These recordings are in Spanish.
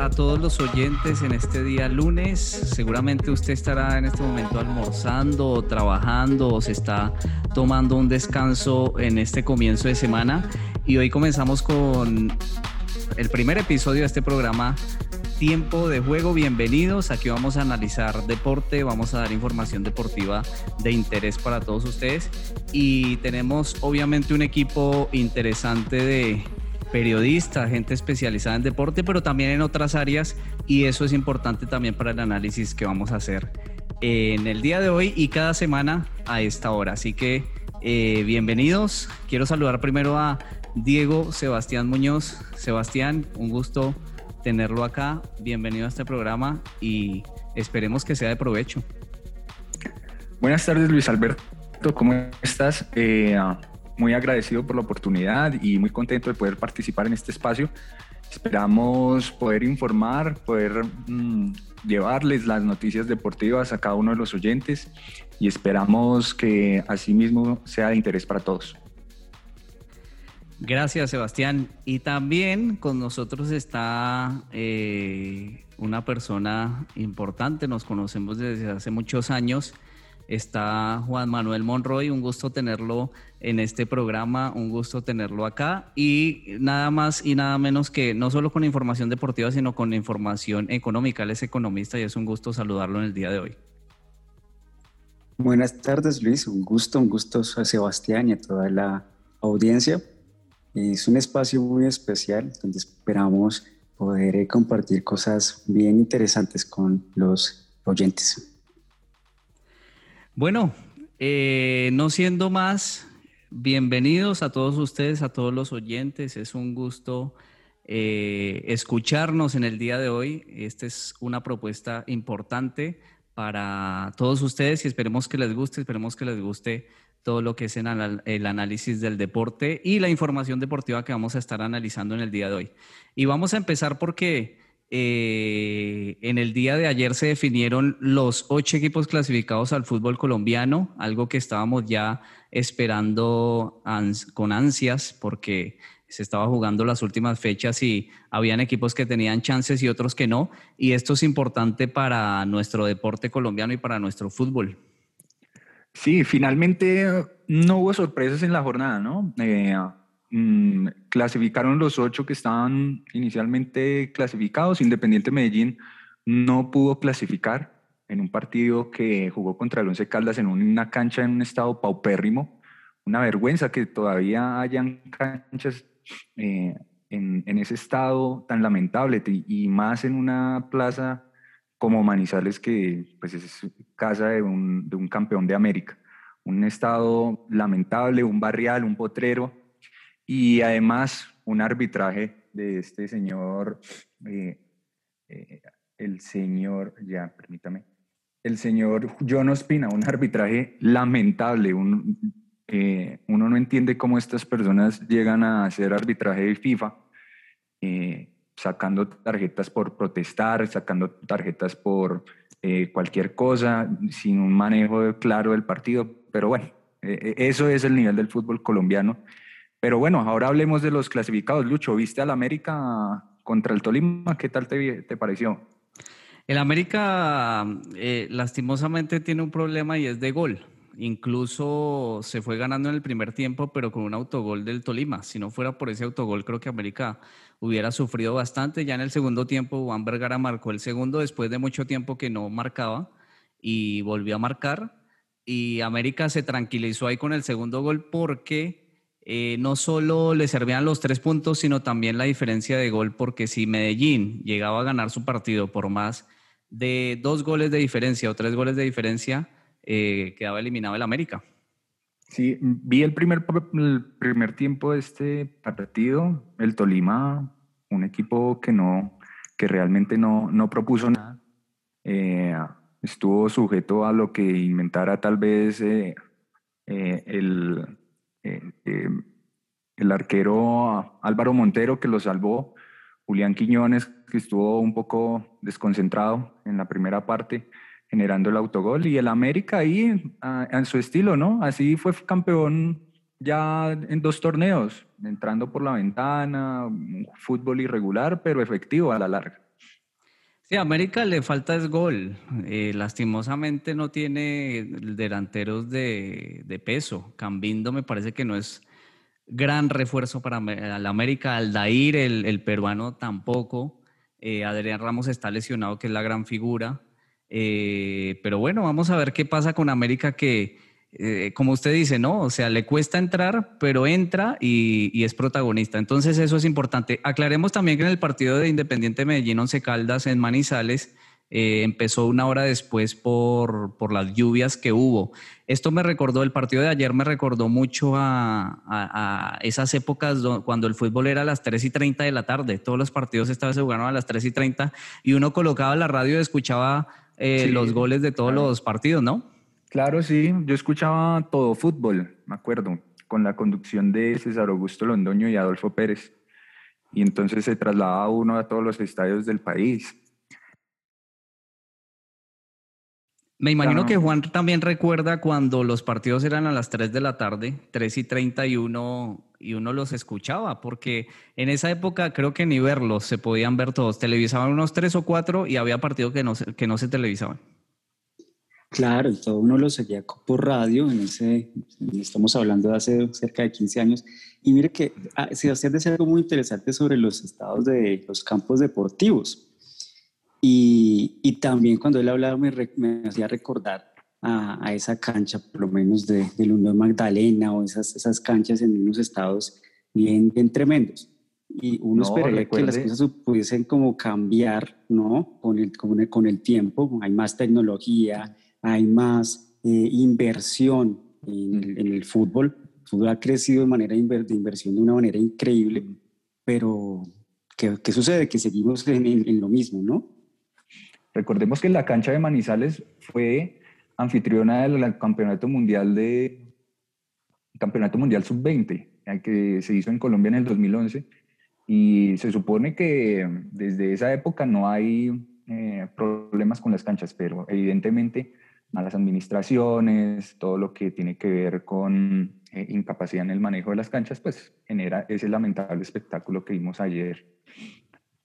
A todos los oyentes en este día lunes. Seguramente usted estará en este momento almorzando, trabajando o se está tomando un descanso en este comienzo de semana. Y hoy comenzamos con el primer episodio de este programa Tiempo de Juego. Bienvenidos. Aquí vamos a analizar deporte, vamos a dar información deportiva de interés para todos ustedes. Y tenemos obviamente un equipo interesante de periodista, gente especializada en deporte, pero también en otras áreas y eso es importante también para el análisis que vamos a hacer en el día de hoy y cada semana a esta hora. Así que eh, bienvenidos. Quiero saludar primero a Diego Sebastián Muñoz. Sebastián, un gusto tenerlo acá. Bienvenido a este programa y esperemos que sea de provecho. Buenas tardes, Luis Alberto. ¿Cómo estás? Eh, muy agradecido por la oportunidad y muy contento de poder participar en este espacio. Esperamos poder informar, poder mm, llevarles las noticias deportivas a cada uno de los oyentes y esperamos que asimismo sea de interés para todos. Gracias, Sebastián. Y también con nosotros está eh, una persona importante, nos conocemos desde hace muchos años está Juan Manuel Monroy. Un gusto tenerlo en este programa, un gusto tenerlo acá. Y nada más y nada menos que no solo con información deportiva, sino con información económica. Él es economista y es un gusto saludarlo en el día de hoy. Buenas tardes, Luis. Un gusto, un gusto a Sebastián y a toda la audiencia. Es un espacio muy especial donde esperamos poder eh, compartir cosas bien interesantes con los oyentes. Bueno, eh, no siendo más, bienvenidos a todos ustedes, a todos los oyentes. Es un gusto eh, escucharnos en el día de hoy. Esta es una propuesta importante para todos ustedes y esperemos que les guste, esperemos que les guste todo lo que es el análisis del deporte y la información deportiva que vamos a estar analizando en el día de hoy. Y vamos a empezar porque eh, en el día de ayer se definieron los ocho equipos clasificados al fútbol colombiano, algo que estábamos ya esperando con ansias porque se estaba jugando las últimas fechas y habían equipos que tenían chances y otros que no. Y esto es importante para nuestro deporte colombiano y para nuestro fútbol. Sí, finalmente no hubo sorpresas en la jornada, ¿no? Eh, Mm, clasificaron los ocho que estaban inicialmente clasificados. Independiente Medellín no pudo clasificar en un partido que jugó contra el Once Caldas en una cancha en un estado paupérrimo. Una vergüenza que todavía hayan canchas eh, en, ese estado tan lamentable y más en una plaza como Manizales que pues es casa de un campeón de América. Un estado lamentable, un barrial, un potrero y además un arbitraje de este señor, eh, eh, el señor, ya, permítame, el señor John Ospina, un arbitraje lamentable, un, eh, uno no entiende cómo estas personas llegan a hacer arbitraje de FIFA, sacando tarjetas por protestar, sacando tarjetas por cualquier cosa, sin un manejo claro del partido, pero bueno, eso es el nivel del fútbol colombiano pero bueno, ahora hablemos de los clasificados. Lucho, ¿viste al América contra el Tolima? ¿Qué tal te, te pareció? El América eh, lastimosamente tiene un problema y es de gol. Incluso se fue ganando en el primer tiempo, pero con un autogol del Tolima. Si no fuera por ese autogol, creo que América hubiera sufrido bastante. Ya en el segundo tiempo, Juan Vergara marcó el segundo después de mucho tiempo que no marcaba y volvió a marcar. Y América se tranquilizó ahí con el segundo gol porque eh, no solo le servían los tres puntos, sino también la diferencia de gol, porque si Medellín llegaba a ganar su partido por más de dos goles de diferencia o tres goles de diferencia, eh, quedaba eliminado el América. Sí, vi el primer, el primer tiempo de este partido. El Tolima, un equipo que no, que realmente no, no propuso nada. Eh, estuvo sujeto a lo que inventara tal vez eh, eh, el, el arquero Álvaro Montero que lo salvó, Julián Quiñones que estuvo un poco desconcentrado en la primera parte generando el autogol y el América ahí en su estilo, ¿no? Así fue campeón ya en dos torneos, entrando por la ventana, un fútbol irregular, pero efectivo a la larga. Sí, a América le falta es gol. Eh, lastimosamente no tiene delanteros de, de, peso. Cambindo me parece que no es gran refuerzo para la América. Aldair, el, el peruano, tampoco. Eh, Adrián Ramos está lesionado, que es la gran figura. Eh, pero bueno, vamos a ver qué pasa con América que, eh, como usted dice, ¿no? O sea, le cuesta entrar, pero entra y, es protagonista. Entonces eso es importante. Aclaremos también que en el partido de Independiente Medellín Once Caldas en Manizales eh, empezó una hora después por, por, las lluvias que hubo. Esto me recordó, el partido de ayer me recordó mucho a, a, esas épocas cuando el fútbol era a las 3 y 30 de la tarde. Todos los partidos se jugaron a las 3 y 30 y uno colocaba la radio y escuchaba eh, los goles de todos los partidos, ¿no? Claro, sí. Yo escuchaba todo fútbol, me acuerdo, con la conducción de César Augusto Londoño y Adolfo Pérez. Y entonces se trasladaba uno a todos los estadios del país. Me imagino que Juan también recuerda cuando los partidos eran a las 3 de la tarde, 3 y 31, y uno los escuchaba, porque en esa época creo que ni verlos se podían ver todos. Televisaban unos tres o cuatro y había partidos que no, que no se televisaban. Claro, todo uno lo seguía por radio, en ese, estamos hablando de hace cerca de 15 años. Y mire que ah, Sebastián decía algo muy interesante sobre los estados de los campos deportivos. Y, y también cuando él hablaba me, me hacía recordar a, esa cancha, por lo menos de, del Unión Magdalena o esas, esas canchas en unos estados bien, bien tremendos. Y uno esperaría que las cosas pudiesen como cambiar, ¿no? Con el, con el, con el tiempo, hay más tecnología, hay más eh, inversión en el, fútbol. El fútbol ha crecido de manera de inversión de una manera increíble, pero ¿qué, qué sucede? Que seguimos en, en, lo mismo, ¿no? Recordemos que la cancha de Manizales fue anfitriona del Campeonato Mundial de Campeonato Mundial Sub-20, que se hizo en Colombia en el 2011. Y se supone que desde esa época no hay eh, problemas con las canchas, pero evidentemente malas administraciones, todo lo que tiene que ver con eh, incapacidad en el manejo de las canchas, pues genera ese lamentable espectáculo que vimos ayer.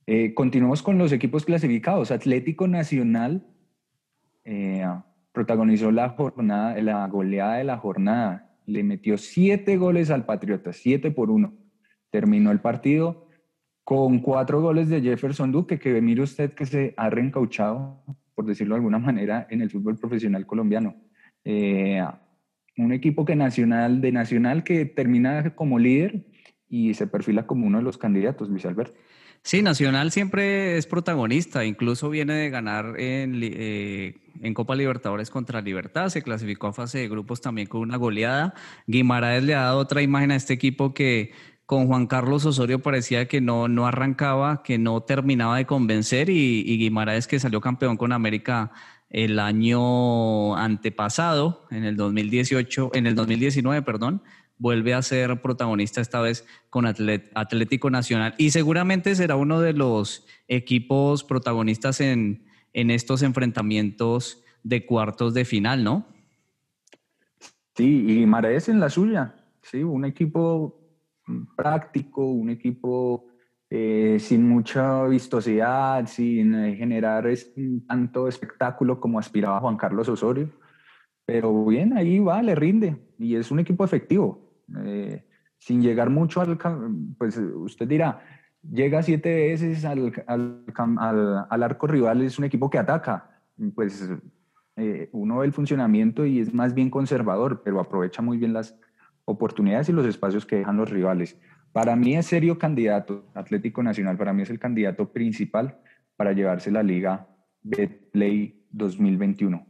Eh, continuamos con los equipos clasificados. Atlético Nacional protagonizó la jornada, la goleada de la jornada. Le metió siete goles al Patriota, siete por uno. Terminó el partido con cuatro goles de Jefferson Duque, que mire usted que se ha reencauchado, por decirlo de alguna manera, en el fútbol profesional colombiano. Eh, un equipo que nacional, de Nacional que termina como líder y se perfila como uno de los candidatos, Luis Alberto. Sí, Nacional siempre es protagonista, incluso viene de ganar en, eh, en, Copa Libertadores contra Libertad, se clasificó a fase de grupos también con una goleada. Guimaraes le ha dado otra imagen a este equipo que con Juan Carlos Osorio parecía que no, no arrancaba, que no terminaba de convencer y, y Guimaraes que salió campeón con América el año antepasado, en el 2018, en el 2019, perdón, vuelve a ser protagonista esta vez con Atlético Nacional y seguramente será uno de los equipos protagonistas en, en estos enfrentamientos de cuartos de final, ¿no? Sí, y Maraes en la suya, sí, un equipo práctico, un equipo eh, sin mucha vistosidad, sin eh, generar tanto espectáculo como aspiraba Juan Carlos Osorio. Pero bien, ahí va, le rinde y es un equipo efectivo. Eh, sin llegar mucho al, pues usted dirá, llega siete veces al, al, al, arco rival, es un equipo que ataca, pues uno ve el funcionamiento y es más bien conservador, pero aprovecha muy bien las oportunidades y los espacios que dejan los rivales. Para mí es serio candidato, Atlético Nacional, para mí es el candidato principal para llevarse la liga Betplay 2021.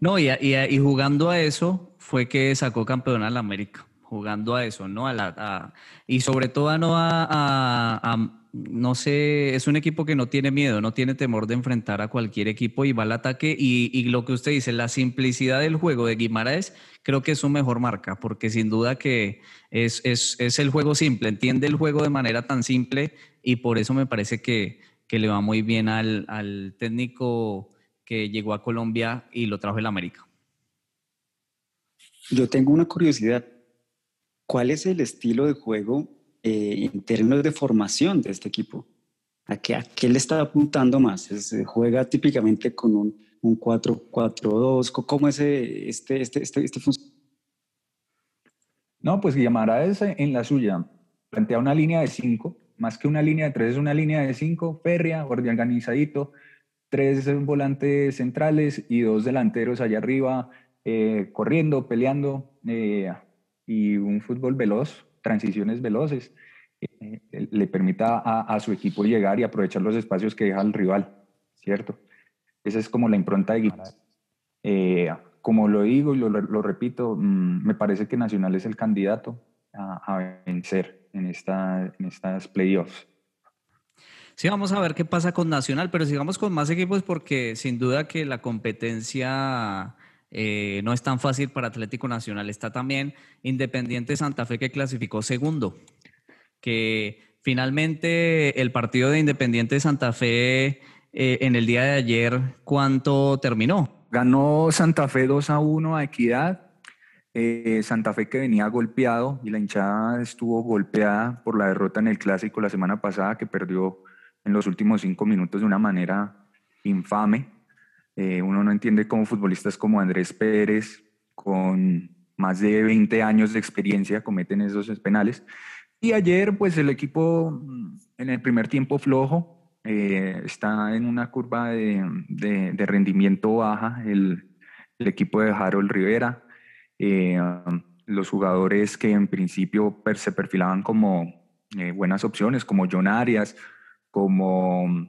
No, y, y, jugando a eso fue que sacó campeón al América, jugando a eso, ¿no? A la, y sobre todo no a no sé, es un equipo que no tiene miedo, no tiene temor de enfrentar a cualquier equipo y va al ataque. Y, lo que usted dice, la simplicidad del juego de Guimaraes, creo que es su mejor marca, porque sin duda que es, el juego simple, entiende el juego de manera tan simple y por eso me parece que, le va muy bien al, al técnico que llegó a Colombia y lo trajo el América. Yo tengo una curiosidad. ¿Cuál es el estilo de juego eh, en términos de formación de este equipo? ¿A qué, a qué le está apuntando más? ¿Se juega típicamente con un, un 4-4-2? ¿Cómo es este, este, este, este No, pues Guimaraes en la suya plantea una línea de 5, más que una línea de 3, es una línea de 5, férrea, organizadito, tres volantes centrales y dos delanteros allá arriba, eh, corriendo, peleando, eh, y un fútbol veloz, transiciones veloces, eh, le permita a, su equipo llegar y aprovechar los espacios que deja el rival, ¿cierto? Esa es como la impronta de Guimaraes. Eh, como lo digo y lo, repito, mm, me parece que Nacional es el candidato a, vencer en, esta, en estas playoffs. Sí, vamos a ver qué pasa con Nacional, pero sigamos con más equipos porque sin duda que la competencia eh, no es tan fácil para Atlético Nacional. Está también Independiente Santa Fe que clasificó segundo, que finalmente el partido de Independiente Santa Fe eh, en el día de ayer, ¿cuánto terminó? Ganó Santa Fe 2 a 1 a Equidad. Eh, Santa Fe que venía golpeado y la hinchada estuvo golpeada por la derrota en el clásico la semana pasada que perdió en los últimos cinco minutos de una manera infame. Eh, uno no entiende cómo futbolistas como Andrés Pérez, con más de 20 años de experiencia, cometen esos penales. Y ayer, pues el equipo mm, en el primer tiempo flojo, eh, está en una curva de, rendimiento baja el, equipo de Harold Rivera. Eh, los jugadores que en principio se perfilaban como buenas opciones, como John Arias, como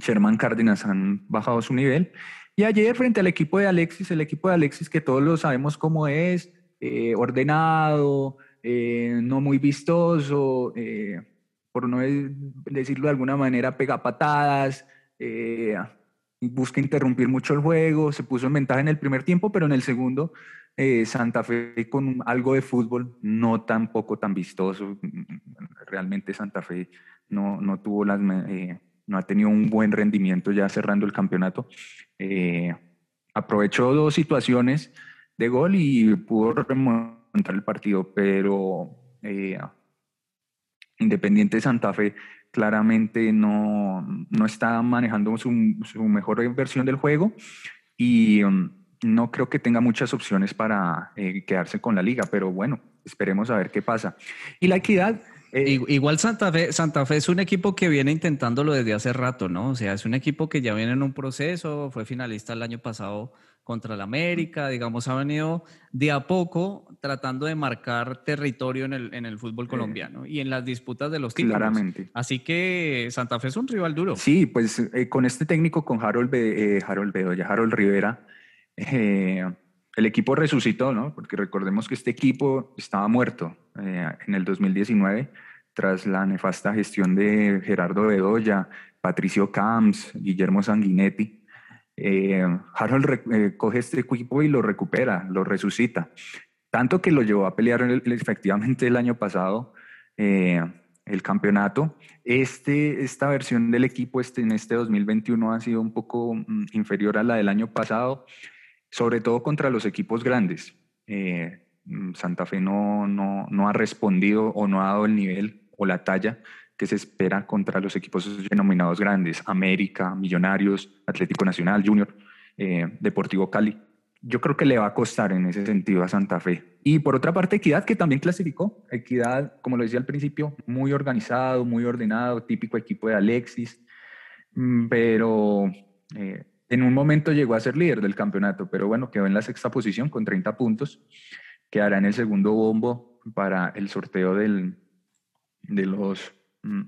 Sherman Cárdenas han bajado su nivel. Y ayer frente al equipo de Alexis, el equipo de Alexis que todos lo sabemos cómo es, eh, ordenado, eh, no muy vistoso, eh, por no decirlo de alguna manera, pega patadas, busca interrumpir mucho el juego, se puso en ventaja en el primer tiempo, pero en el segundo Santa Fe con algo de fútbol, no tampoco tan vistoso, realmente Santa Fe no, no tuvo las no ha tenido un buen rendimiento ya cerrando el campeonato. Eh, aprovechó dos situaciones de gol y pudo remontar el partido, pero eh, Independiente Santa Fe claramente no, no está manejando su, mejor versión del juego y um, no creo que tenga muchas opciones para eh, quedarse con la liga, pero bueno, esperemos a ver qué pasa. Y la equidad eh, igual Santa Fe, Santa Fe es un equipo que viene intentándolo desde hace rato, ¿no? O sea, es un equipo que ya viene en un proceso, fue finalista el año pasado contra el América, digamos, ha venido de a poco tratando de marcar territorio en el, en el fútbol colombiano y en las disputas de los títulos. Claramente. Así que Santa Fe es un rival duro. Sí, pues eh, con este técnico, con Harold, eh, Harold Bedoya, Harold Rivera, el equipo resucitó, ¿no? Porque recordemos que este equipo estaba muerto en el 2019 tras la nefasta gestión de Gerardo Bedoya, Patricio Camps, Guillermo Sanguinetti. Eh, Harold eh, coge este equipo y lo recupera, lo resucita. Tanto que lo llevó a pelear efectivamente el año pasado eh, el campeonato. Este, esta versión del equipo este, en este 2021 ha sido un poco mm, inferior a la del año pasado, sobre todo contra los equipos grandes. Mm, Santa Fe no, no, no ha respondido o no ha dado el nivel o la talla que se espera contra los equipos denominados grandes, América, Millonarios, Atlético Nacional, Junior, eh, Deportivo Cali. Yo creo que le va a costar en ese sentido a Santa Fe. Y por otra parte, Equidad, que también clasificó. Equidad, como lo decía al principio, muy organizado, muy ordenado, típico equipo de Alexis, mm, pero eh, en un momento llegó a ser líder del campeonato, pero bueno, quedó en la sexta posición con 30 puntos. Quedará en el segundo bombo para el sorteo del, de los, mm,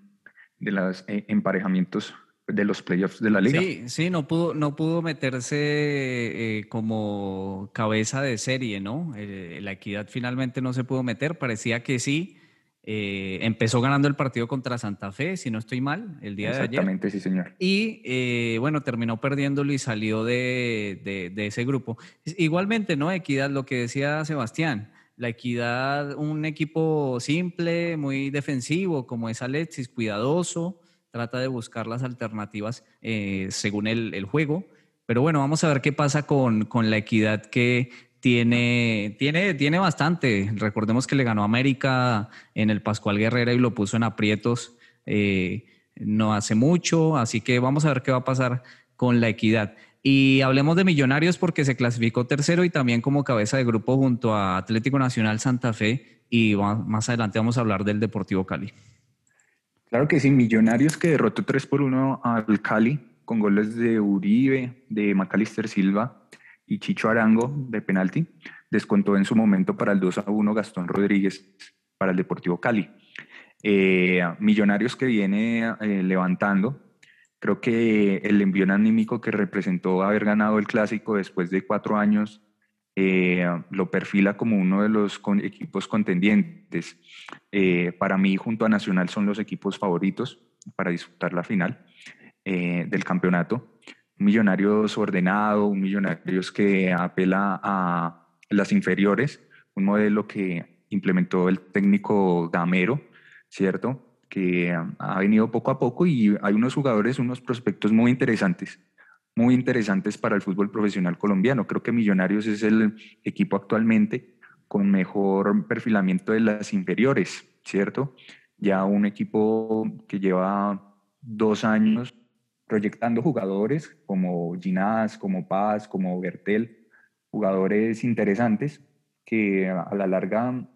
de los eh, emparejamientos de los playoffs de la liga. Sí, sí, no pudo, no pudo meterse eh, como cabeza de serie, ¿no? Eh, la equidad finalmente no se pudo meter, parecía que sí. Eh, empezó ganando el partido contra Santa Fe, si no estoy mal, el día de ayer. Exactamente, sí, señor. Y bueno, terminó perdiéndolo y salió de, de, ese grupo. Igualmente, ¿no? Equidad, lo que decía Sebastián. La equidad, un equipo simple, muy defensivo, como es Alexis, cuidadoso, trata de buscar las alternativas eh, según el, juego. Pero bueno, vamos a ver qué pasa con, con, la equidad que tiene, tiene, tiene bastante. Recordemos que le ganó América en el Pascual Guerrera y lo puso en aprietos eh, no hace mucho. Así que vamos a ver qué va a pasar con la equidad. Y hablemos de Millonarios porque se clasificó tercero y también como cabeza de grupo junto a Atlético Nacional Santa Fe. Y más adelante vamos a hablar del Deportivo Cali. Claro que sí, Millonarios que derrotó 3 por 1 al Cali con goles de Uribe, de Macalister Silva y Chicho Arango de penalti. Descontó en su momento para el 2 a 1 Gastón Rodríguez para el Deportivo Cali. Eh, millonarios que viene eh, levantando. Creo que el envío anímico que representó haber ganado el clásico después de cuatro años eh, lo perfila como uno de los equipos contendientes. Eh, para mí, junto a Nacional, son los equipos favoritos para disputar la final eh, del campeonato. Millonarios ordenado, un Millonarios que apela a las inferiores, un modelo que implementó el técnico Gamero, ¿cierto? Que ha venido poco a poco y hay unos jugadores, unos prospectos muy interesantes muy interesantes para el fútbol profesional colombiano. Creo que Millonarios es el equipo actualmente con mejor perfilamiento de las inferiores, ¿cierto? Ya un equipo que lleva dos años proyectando jugadores como Ginás, como Paz, como Bertel, jugadores interesantes que a la larga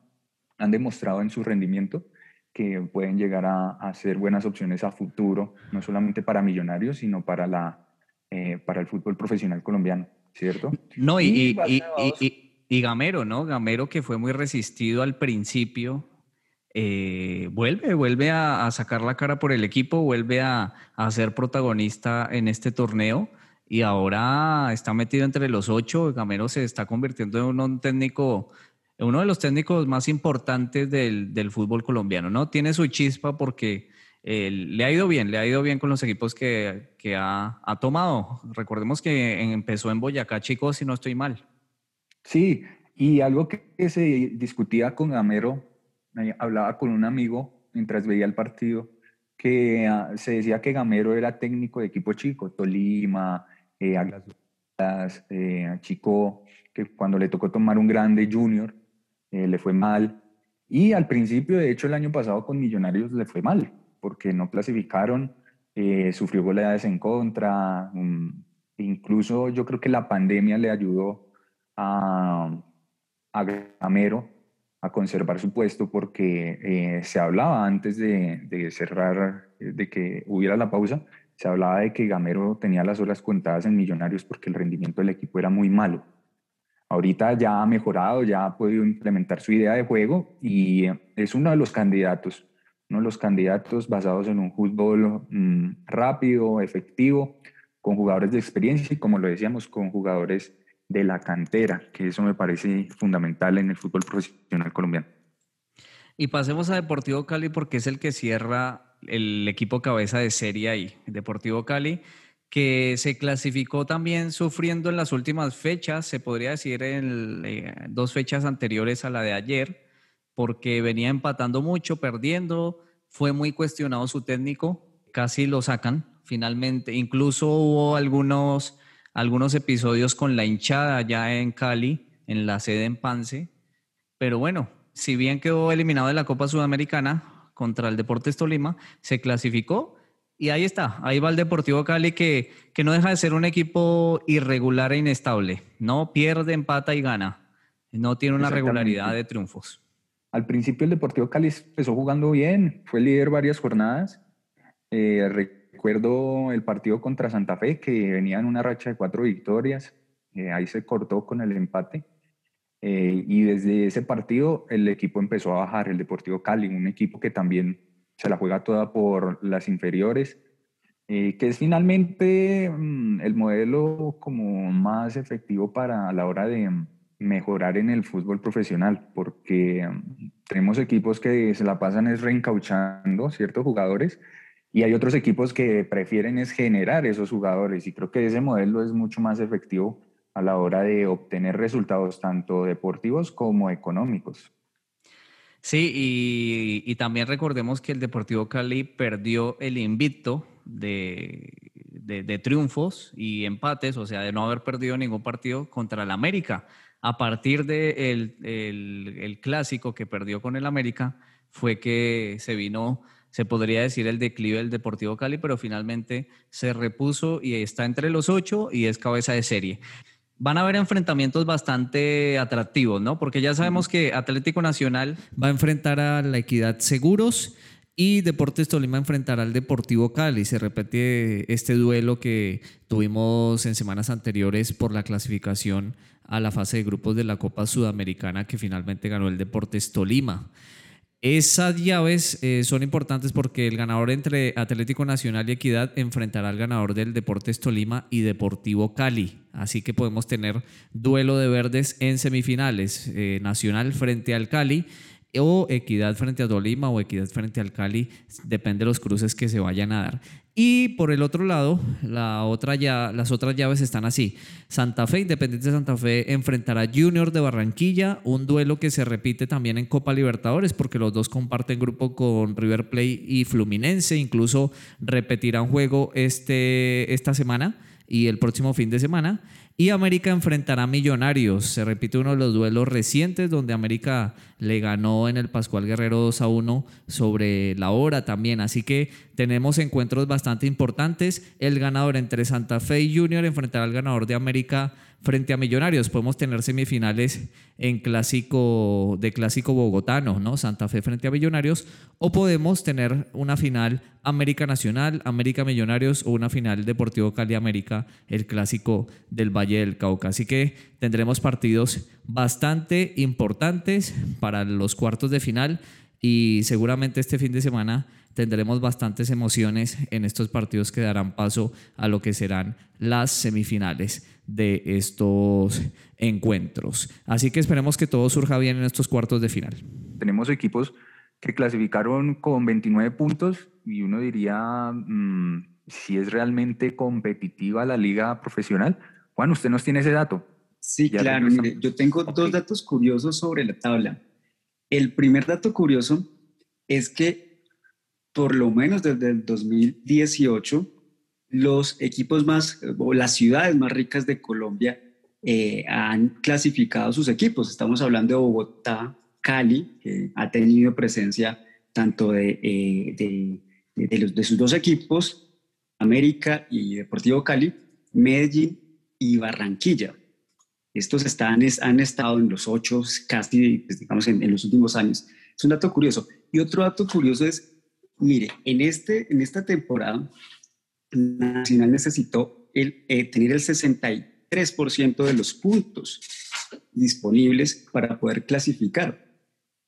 han demostrado en su rendimiento que pueden llegar a, a ser buenas opciones a futuro, no solamente para Millonarios, sino para la eh, para el fútbol profesional colombiano, ¿cierto? No, y, y, Gamero, ¿no? Gamero que fue muy resistido al principio, eh, vuelve, vuelve a, sacar la cara por el equipo, vuelve a, ser protagonista en este torneo y ahora está metido entre los ocho. Gamero se está convirtiendo en un técnico, uno de los técnicos más importantes del, del fútbol colombiano, ¿no? Tiene su chispa porque le ha ido bien, le ha ido bien con los equipos que, que ha, ha, tomado. Recordemos que empezó en Boyacá, chicos, si no estoy mal. Sí, y algo que, se discutía con Gamero, hablaba con un amigo mientras veía el partido, que ah, se decía que Gamero era técnico de equipo chico, Tolima, eh, eh, Chico, que cuando le tocó tomar un grande junior, eh, le fue mal. Y al principio, de hecho, el año pasado con Millonarios le fue mal porque no clasificaron, eh, sufrió goleadas en contra, um, incluso yo creo que la pandemia le ayudó a, a Gamero a conservar su puesto porque eh, se hablaba antes de, de, cerrar, de que hubiera la pausa, se hablaba de que Gamero tenía las horas contadas en Millonarios porque el rendimiento del equipo era muy malo. Ahorita ya ha mejorado, ya ha podido implementar su idea de juego y es uno de los candidatos los candidatos basados en un fútbol mm, rápido, efectivo, con jugadores de experiencia y como lo decíamos, con jugadores de la cantera, que eso me parece fundamental en el fútbol profesional colombiano. Y pasemos a Deportivo Cali porque es el que cierra el equipo cabeza de serie ahí. Deportivo Cali, que se clasificó también sufriendo en las últimas fechas, se podría decir en eh, dos fechas anteriores a la de ayer, porque venía empatando mucho, perdiendo, fue muy cuestionado su técnico, casi lo sacan finalmente, incluso hubo algunos, algunos episodios con la hinchada ya en Cali, en la sede en Pance, pero bueno, si bien quedó eliminado de la Copa Sudamericana contra el Deportes Tolima, se clasificó y ahí está, ahí va el Deportivo Cali que, que no deja de ser un equipo irregular e inestable, no pierde, empata y gana, no tiene una regularidad de triunfos. Al principio el Deportivo Cali empezó jugando bien, fue líder varias jornadas. Eh, recuerdo el partido contra Santa Fe, que venía en una racha de cuatro victorias. Eh, ahí se cortó con el empate. Eh, y desde ese partido el equipo empezó a bajar, el Deportivo Cali, un equipo que también se la juega toda por las inferiores, eh, que es finalmente mm, el modelo como más efectivo para la hora de mejorar en el fútbol profesional, porque mm, tenemos equipos que se la pasan es reencauchando ciertos jugadores y hay otros equipos que prefieren es generar esos jugadores y creo que ese modelo es mucho más efectivo a la hora de obtener resultados tanto deportivos como económicos. Sí, y, también recordemos que el Deportivo Cali perdió el invicto de, de, triunfos y empates, o sea, de no haber perdido ningún partido contra el América. A partir del de el, el clásico que perdió con el América, fue que se vino se podría decir el declive del Deportivo Cali, pero finalmente se repuso y está entre los ocho y es cabeza de serie. Van a haber enfrentamientos bastante atractivos, ¿no? Porque ya sabemos que Atlético Nacional va a enfrentar a la Equidad Seguros y Deportes Tolima enfrentará al Deportivo Cali. Se repite este duelo que tuvimos en semanas anteriores por la clasificación a la fase de grupos de la Copa Sudamericana que finalmente ganó el Deportes Tolima. Esas llaves eh, son importantes porque el ganador entre Atlético Nacional y Equidad enfrentará al ganador del Deportes Tolima y Deportivo Cali. Así que podemos tener duelo de verdes en semifinales. Eh, Nacional frente al Cali o Equidad frente a Tolima o Equidad frente al Cali, depende de los cruces que se vayan a dar. Y por el otro lado, las otras llaves están así. Santa Fe, Independiente de Santa Fe, enfrentará Junior de Barranquilla, un duelo que se repite también en Copa Libertadores, porque los dos comparten grupo con River Plate y Fluminense. Incluso repetirán juego este, esta semana y el próximo fin de semana. Y América enfrentará a Millonarios. Se repite uno de los duelos recientes donde América le ganó en el Pascual Guerrero 2 a 1 sobre la hora también. Así que tenemos encuentros bastante importantes. El ganador entre Santa Fe y Junior enfrentará al ganador de América frente a Millonarios. Podemos tener semifinales en clásico de clásico bogotano, ¿no? Santa Fe frente a Millonarios. O podemos tener una final América Nacional, América Millonarios o una final Deportivo Cali América, el clásico del Valle del Cauca. Así que tendremos partidos bastante importantes para los cuartos de final y seguramente este fin de semana tendremos bastantes emociones en estos partidos que darán paso a lo que serán las semifinales de estos encuentros. Así que esperemos que todo surja bien en estos cuartos de final. Tenemos equipos que clasificaron con 29 puntos y uno diría mm, si es realmente competitiva la liga profesional. Juan, usted nos tiene ese dato. Sí, claro. yo tengo dos datos curiosos sobre la tabla. El primer dato curioso es que por lo menos desde el 2018 los equipos más, o las ciudades más ricas de Colombia eh, han clasificado sus equipos. Estamos hablando de Bogotá, Cali, que ha tenido presencia tanto de, eh, de, los, de sus dos equipos, América y Deportivo Cali, Medellín y Barranquilla. Estos están, han estado en los ocho, casi, pues, digamos, en, en, los últimos años. Es un dato curioso. Y otro dato curioso es, mire, en, este, en esta temporada, Nacional necesitó el, eh, tener el 63% de los puntos disponibles para poder clasificar.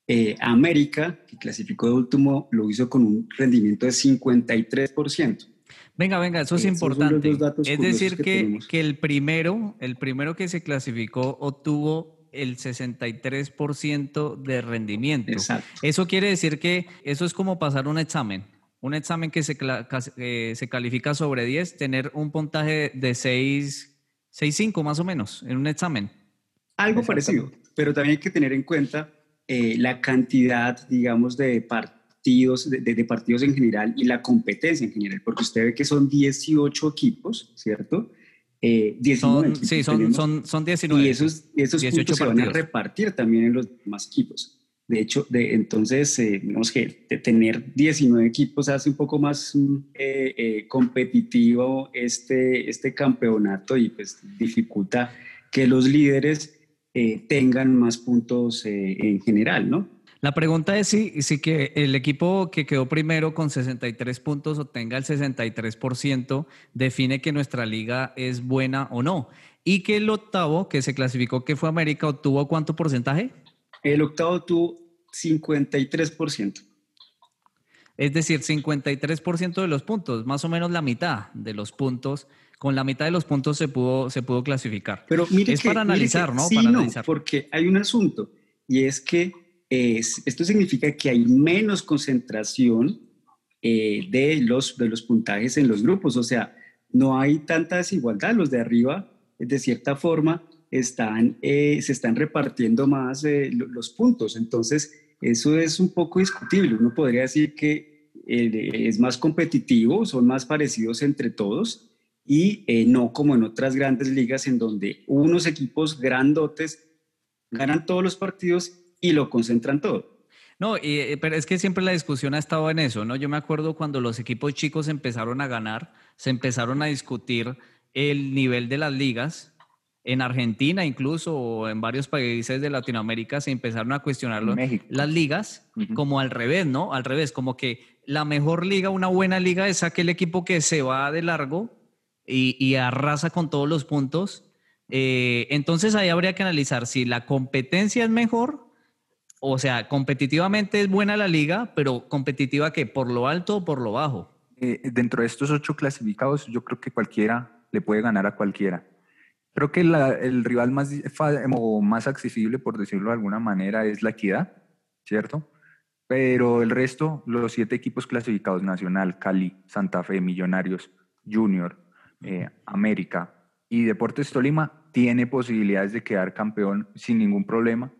Eh, América, que clasificó de último, lo hizo con un rendimiento de 53%. Venga, venga, eso es importante. Es decir, que, que, el primero, el primero que se clasificó obtuvo el 63% de rendimiento. Exacto. Eso quiere decir que eso es como pasar un examen un examen que se, eh, se califica sobre 10, tener un puntaje de 6, 6.5 más o menos en un examen. Algo parecido, pero también hay que tener en cuenta eh, la cantidad, digamos, de partidos, de, partidos en general y la competencia en general, porque usted ve que son 18 equipos, ¿cierto? Eh, 19 sí, son, son, son, 19. Y esos, esos puntos se van a repartir también en los demás equipos. De hecho, de, entonces, eh, digamos que tener 19 equipos hace un poco más mm, eh, eh, competitivo este, este campeonato y pues dificulta que los líderes tengan más puntos en general, ¿no? La pregunta es si, si que el equipo que quedó primero con 63 puntos obtenga el 63% define que nuestra liga es buena o no. Y que el octavo, que se clasificó que fue América, obtuvo cuánto porcentaje? El octavo tuvo 53%. Es decir, 53% de los puntos, más o menos la mitad de los puntos. Con la mitad de los puntos se pudo, se pudo clasificar. Pero mire es para analizar, ¿no? para analizar. porque hay un asunto y es que esto significa que hay menos concentración eh, de, los, de los puntajes en los grupos. O sea, no hay tanta desigualdad. Los de arriba, de cierta forma, están, eh, se están repartiendo más eh, los puntos. Entonces, eso es un poco discutible. Uno podría decir que es más competitivo, son más parecidos entre todos y no como en otras grandes ligas en donde unos equipos grandotes ganan todos los partidos y lo concentran todo. No, eh, pero es que siempre la discusión ha estado en eso, ¿no? Yo me acuerdo cuando los equipos chicos empezaron a ganar, se empezaron a discutir el nivel de las ligas. En Argentina incluso, o en varios países de Latinoamérica, se empezaron a cuestionar las ligas como al revés, ¿no? Al revés, como que la mejor liga, una buena liga es aquel equipo que se va de largo y, y arrasa con todos los puntos. Eh, entonces ahí habría que analizar si la competencia es mejor o sea, competitivamente es buena la liga, pero competitiva que por lo alto o por lo bajo. Eh, dentro de estos ocho clasificados, yo creo que cualquiera le puede ganar a cualquiera. Creo que el rival más, o más accesible, por decirlo de alguna manera, es la equidad, ¿cierto? Pero el resto, los siete equipos clasificados, Nacional, Cali, Santa Fe, Millonarios, Junior, eh, América y Deportes Tolima, tiene posibilidades de quedar campeón sin ningún problema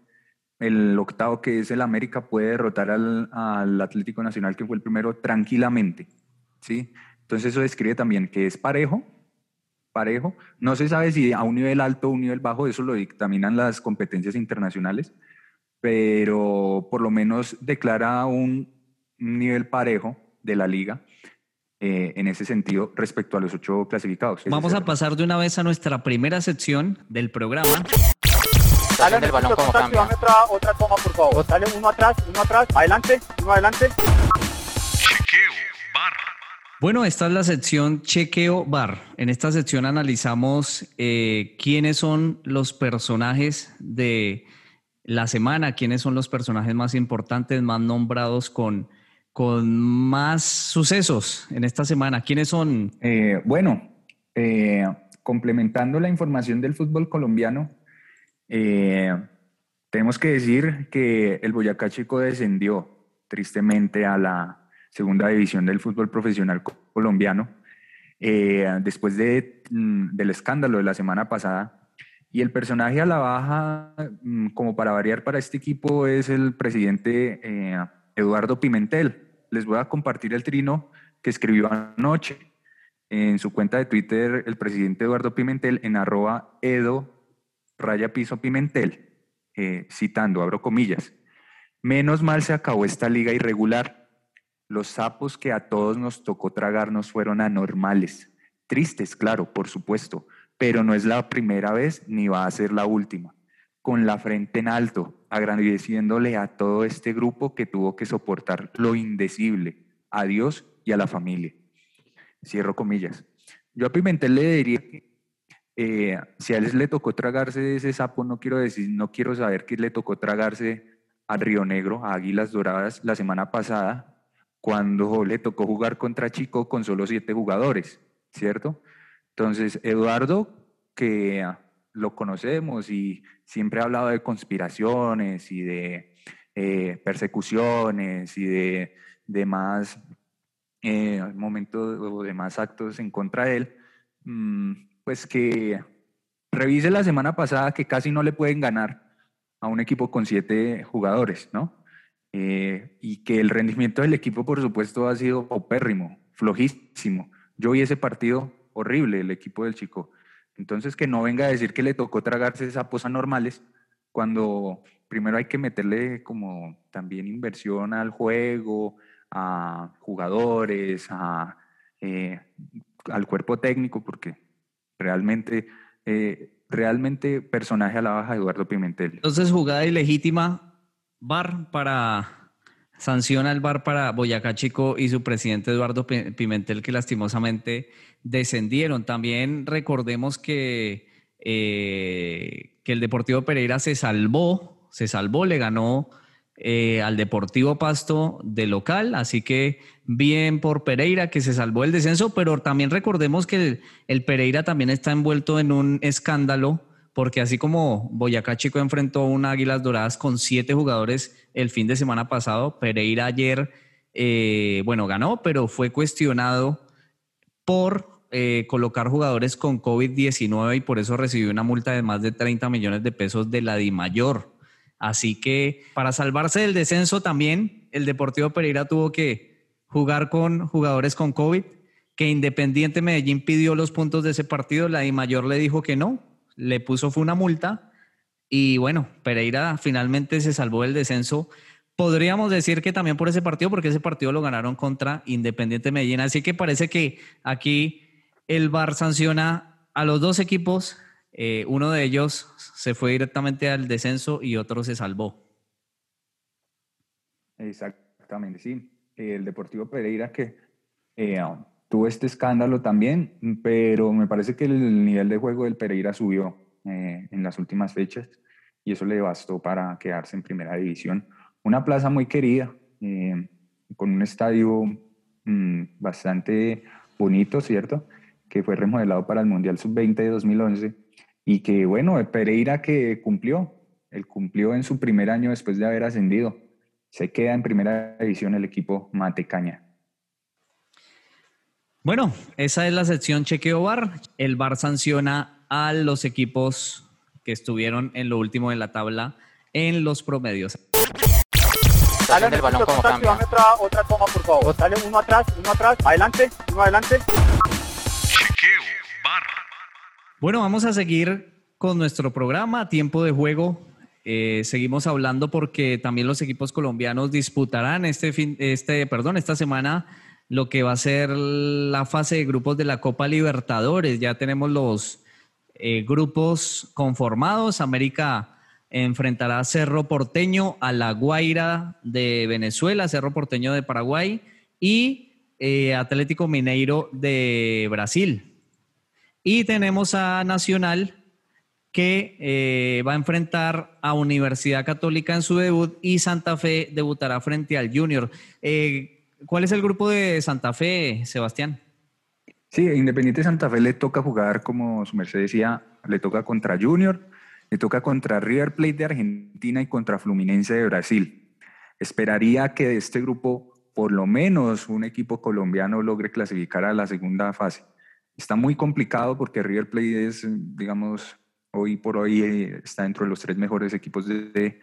el octavo que es el América puede derrotar al, al, Atlético Nacional que fue el primero tranquilamente, ¿sí? Entonces eso describe también que es parejo, parejo. No se sabe si a un nivel alto o un nivel bajo, eso lo dictaminan las competencias internacionales, pero por lo menos declara un nivel parejo de la liga eh, en ese sentido respecto a los ocho clasificados. Vamos a pasar de una vez a nuestra primera sección del programa. Dale el balón como cambia. Otra, otra toma, por favor. Dale uno atrás, uno atrás, adelante, uno adelante. Chequeo bar. Bueno, esta es la sección Chequeo Bar. En esta sección analizamos eh, quiénes son los personajes de la semana, quiénes son los personajes más importantes, más nombrados con, con más sucesos en esta semana. ¿Quiénes son? Eh, bueno, eh, complementando la información del fútbol colombiano, eh, tenemos que decir que el Boyacá Chico descendió tristemente a la segunda división del fútbol profesional colombiano eh, después de, mm, del escándalo de la semana pasada. Y el personaje a la baja, mm, como para variar para este equipo, es el presidente eh, Eduardo Pimentel. Les voy a compartir el trino que escribió anoche en su cuenta de Twitter el presidente Eduardo Pimentel en arroba edo raya piso Pimentel, eh, citando, abro comillas, menos mal se acabó esta liga irregular. Los sapos que a todos nos tocó tragarnos fueron anormales. Tristes, claro, por supuesto, pero no es la primera vez ni va a ser la última. Con la frente en alto, agradeciéndole a todo este grupo que tuvo que soportar lo indecible, a Dios y a la familia. Cierro comillas. Yo a Pimentel le diría que eh, si a él le tocó tragarse ese sapo, no quiero decir, no quiero saber que le tocó tragarse a Río Negro, a Águilas Doradas, la semana pasada, cuando le tocó jugar contra Chico con solo siete jugadores, ¿cierto? Entonces, Eduardo, que lo conocemos y siempre ha hablado de conspiraciones y de eh, persecuciones y de, de más eh, momentos o de más actos en contra de él, mmm, pues que revise la semana pasada que casi no le pueden ganar a un equipo con siete jugadores, ¿no? Eh, y que el rendimiento del equipo, por supuesto, ha sido opérrimo, flojísimo. Yo vi ese partido horrible, el equipo del chico. Entonces, que no venga a decir que le tocó tragarse esas normales, cuando primero hay que meterle como también inversión al juego, a jugadores, a, eh, al cuerpo técnico, porque Realmente, eh, realmente personaje a la baja Eduardo Pimentel. Entonces, jugada ilegítima, VAR para sanciona el VAR para Boyacá Chico y su presidente Eduardo Pimentel que lastimosamente descendieron. También recordemos que, eh, que el Deportivo Pereira se salvó, se salvó, le ganó eh, al Deportivo Pasto de local, así que bien por Pereira que se salvó el descenso, pero también recordemos que el, Pereira también está envuelto en un escándalo, porque así como Boyacá Chico enfrentó a un Águilas Doradas con siete jugadores el fin de semana pasado, Pereira ayer, eh, bueno, ganó, pero fue cuestionado por eh, colocar jugadores con COVID-19 y por eso recibió una multa de más de 30 millones de pesos de la DIMAYOR. Así que para salvarse del descenso también, el Deportivo Pereira tuvo que jugar con jugadores con COVID, que Independiente Medellín pidió los puntos de ese partido, la DIMAYOR le dijo que no, le puso fue una multa y bueno, Pereira finalmente se salvó del descenso. Podríamos decir que también por ese partido, porque ese partido lo ganaron contra Independiente Medellín. Así que parece que aquí el VAR sanciona a los dos equipos. Eh, uno de ellos se fue directamente al descenso y otro se salvó. Exactamente, sí. El Deportivo Pereira que eh, tuvo este escándalo también, pero me parece que el nivel de juego del Pereira subió eh, en las últimas fechas y eso le bastó para quedarse en primera división. Una plaza muy querida, con un estadio mm, bastante bonito, ¿cierto? que fue remodelado para el Mundial Sub-20 de 2011 y que, bueno, Pereira que cumplió, él cumplió en su primer año después de haber ascendido. Se queda en primera división el equipo Matecaña. Bueno, esa es la sección chequeo bar. El bar sanciona a los equipos que estuvieron en lo último de la tabla en los promedios. Dale el balón como cambia. Otra, otra toma, por favor. Dale uno atrás, uno atrás, adelante, uno adelante. Bueno, vamos a seguir con nuestro programa, tiempo de juego. Eh, seguimos hablando porque también los equipos colombianos disputarán este fin, este, perdón, esta semana lo que va a ser la fase de grupos de la Copa Libertadores. Ya tenemos los eh, grupos conformados. América enfrentará a Cerro Porteño, a La Guaira de Venezuela, Cerro Porteño de Paraguay y eh, Atlético Mineiro de Brasil. Y tenemos a Nacional que eh, va a enfrentar a Universidad Católica en su debut y Santa Fe debutará frente al Junior. Eh, ¿Cuál es el grupo de Santa Fe, Sebastián? Sí, Independiente Santa Fe le toca jugar, como su merced decía, le toca contra Junior, le toca contra River Plate de Argentina y contra Fluminense de Brasil. Esperaría que de este grupo por lo menos un equipo colombiano logre clasificar a la segunda fase. Está muy complicado porque River Plate es, digamos, hoy por hoy eh, está dentro de los tres mejores equipos de,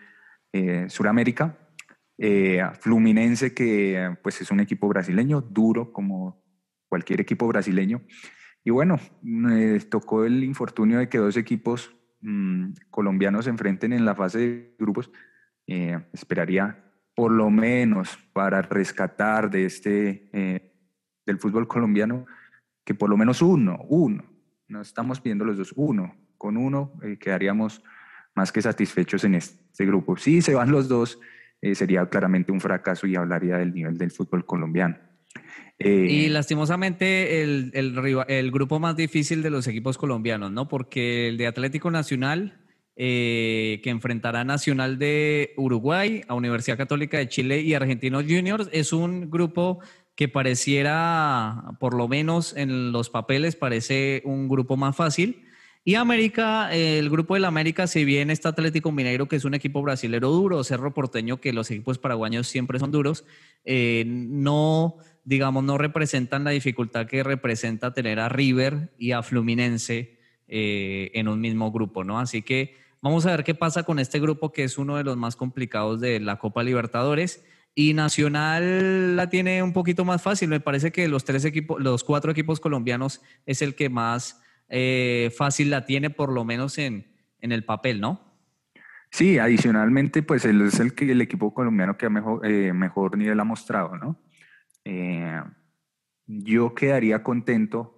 eh, Sudamérica. Eh, Fluminense, que pues es un equipo brasileño, duro como cualquier equipo brasileño. Y bueno, tocó el infortunio de que dos equipos mm, colombianos se enfrenten en la fase de grupos. esperaría por lo menos para rescatar de este, del fútbol colombiano, que por lo menos uno, uno, no estamos pidiendo los dos, uno, con uno eh, quedaríamos más que satisfechos en este grupo. Si se van los dos, eh, sería claramente un fracaso y hablaría del nivel del fútbol colombiano. Eh, y lastimosamente el, el, el, grupo más difícil de los equipos colombianos, ¿no? Porque el de Atlético Nacional, que enfrentará a Nacional de Uruguay, a Universidad Católica de Chile y Argentinos Juniors, es un grupo que pareciera, por lo menos en los papeles, parece un grupo más fácil. Y América, el grupo del América, si bien está Atlético Mineiro, que es un equipo brasilero duro, Cerro Porteño, que los equipos paraguayos siempre son duros, eh, no, digamos, no representan la dificultad que representa tener a River y a Fluminense eh, en un mismo grupo, ¿no? Así que vamos a ver qué pasa con este grupo, que es uno de los más complicados de la Copa Libertadores. Y Nacional la tiene un poquito más fácil. Me parece que los tres equipos, los cuatro equipos colombianos es el que más eh, fácil la tiene, por lo menos en, en, el papel, ¿no? Sí, adicionalmente, pues él es el, el equipo colombiano que mejor, eh, mejor nivel ha mostrado, ¿no? Eh, yo quedaría contento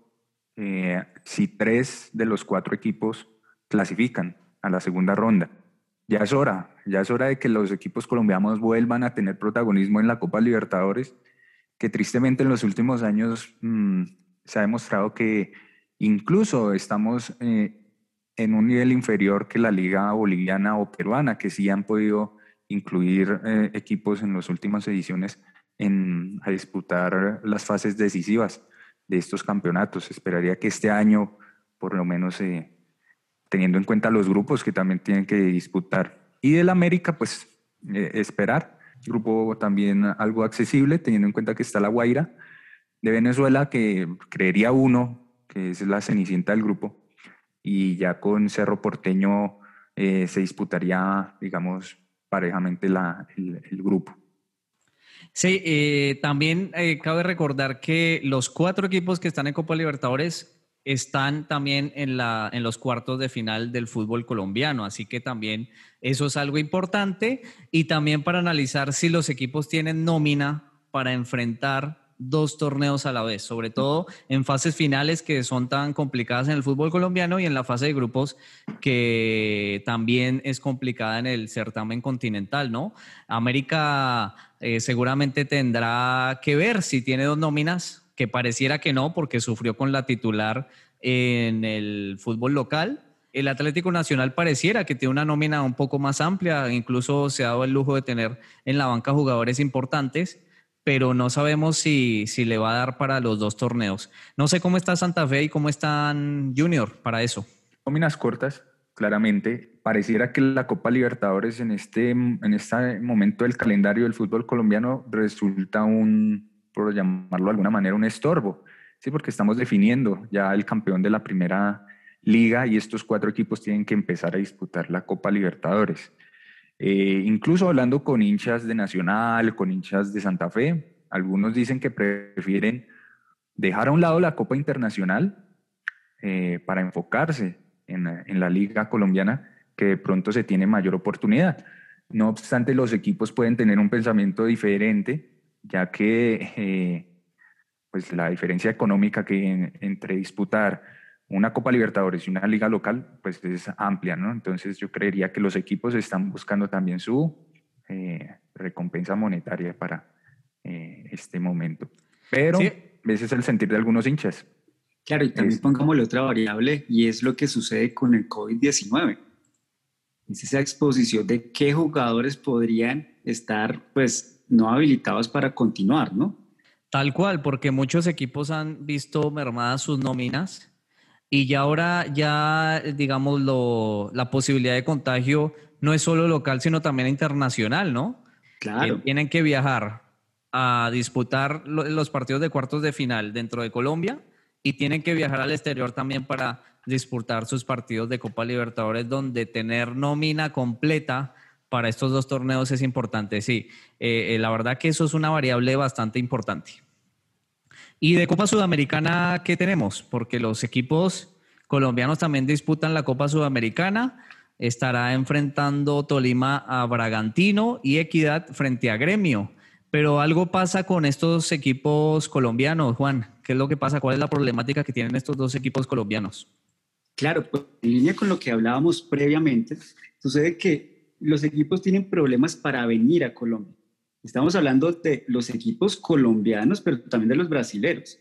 si tres de los cuatro equipos clasifican a la segunda ronda ya es hora, ya es hora de que los equipos colombianos vuelvan a tener protagonismo en la Copa Libertadores, que tristemente en los últimos años mm, se ha demostrado que incluso estamos eh, en un nivel inferior que la liga boliviana o peruana, que sí han podido incluir eh, equipos en las últimas ediciones a disputar las fases decisivas de estos campeonatos. Esperaría que este año, por lo menos eh, teniendo en cuenta los grupos que también tienen que disputar. Y del América, pues eh, esperar. Grupo también algo accesible, teniendo en cuenta que está la Guaira de Venezuela, que creería uno que es la cenicienta del grupo. Y ya con Cerro Porteño eh, se disputaría, digamos, parejamente la, el, grupo. Sí, eh, también cabe recordar que los cuatro equipos que están en Copa Libertadores están también en, la, en los cuartos de final del fútbol colombiano, así que también eso es algo importante y también para analizar si los equipos tienen nómina para enfrentar dos torneos a la vez, sobre todo en fases finales que son tan complicadas en el fútbol colombiano y en la fase de grupos que también es complicada en el certamen continental, ¿no? América eh, seguramente tendrá que ver si tiene dos nóminas que pareciera que no, porque sufrió con la titular en el fútbol local. El Atlético Nacional pareciera que tiene una nómina un poco más amplia, incluso se ha dado el lujo de tener en la banca jugadores importantes, pero no sabemos si, si le va a dar para los dos torneos. No sé cómo está Santa Fe y cómo están Junior para eso. Nóminas cortas, claramente. Pareciera que la Copa Libertadores en este, en este momento del calendario del fútbol colombiano resulta un, por llamarlo de alguna manera, un estorbo, ¿sí? porque estamos definiendo ya el campeón de la primera liga y estos cuatro equipos tienen que empezar a disputar la Copa Libertadores. Eh, incluso hablando con hinchas de Nacional, con hinchas de Santa Fe, algunos dicen que prefieren dejar a un lado la Copa Internacional eh, para enfocarse en, en la liga colombiana, que de pronto se tiene mayor oportunidad. No obstante, los equipos pueden tener un pensamiento diferente ya que eh, pues la diferencia económica que entre disputar una Copa Libertadores y una liga local pues es amplia, ¿no? Entonces yo creería que los equipos están buscando también su eh, recompensa monetaria para eh, este momento. Pero ese es el sentir de algunos hinchas. Claro, y también pongamos la otra variable y es lo que sucede con el COVID-19. Es esa exposición de qué jugadores podrían estar pues no habilitados para continuar, ¿no? Tal cual, porque muchos equipos han visto mermadas sus nóminas y ya ahora ya, digamos, la posibilidad de contagio no es solo local, sino también internacional, ¿no? Claro. tienen que viajar a disputar los partidos de cuartos de final dentro de Colombia y tienen que viajar al exterior también para disputar sus partidos de Copa Libertadores, donde tener nómina completa para estos dos torneos es importante, sí. Eh, eh, la verdad que eso es una variable bastante importante. Y de Copa Sudamericana, ¿qué tenemos? Porque los equipos colombianos también disputan la Copa Sudamericana. Estará enfrentando Tolima a Bragantino y Equidad frente a Gremio. Pero algo pasa con estos equipos colombianos, Juan. ¿Qué es lo que pasa? ¿Cuál es la problemática que tienen estos dos equipos colombianos? Claro, pues, en línea con lo que hablábamos previamente, sucede que los equipos tienen problemas para venir a Colombia. Estamos hablando de los equipos colombianos, pero también de los brasileños.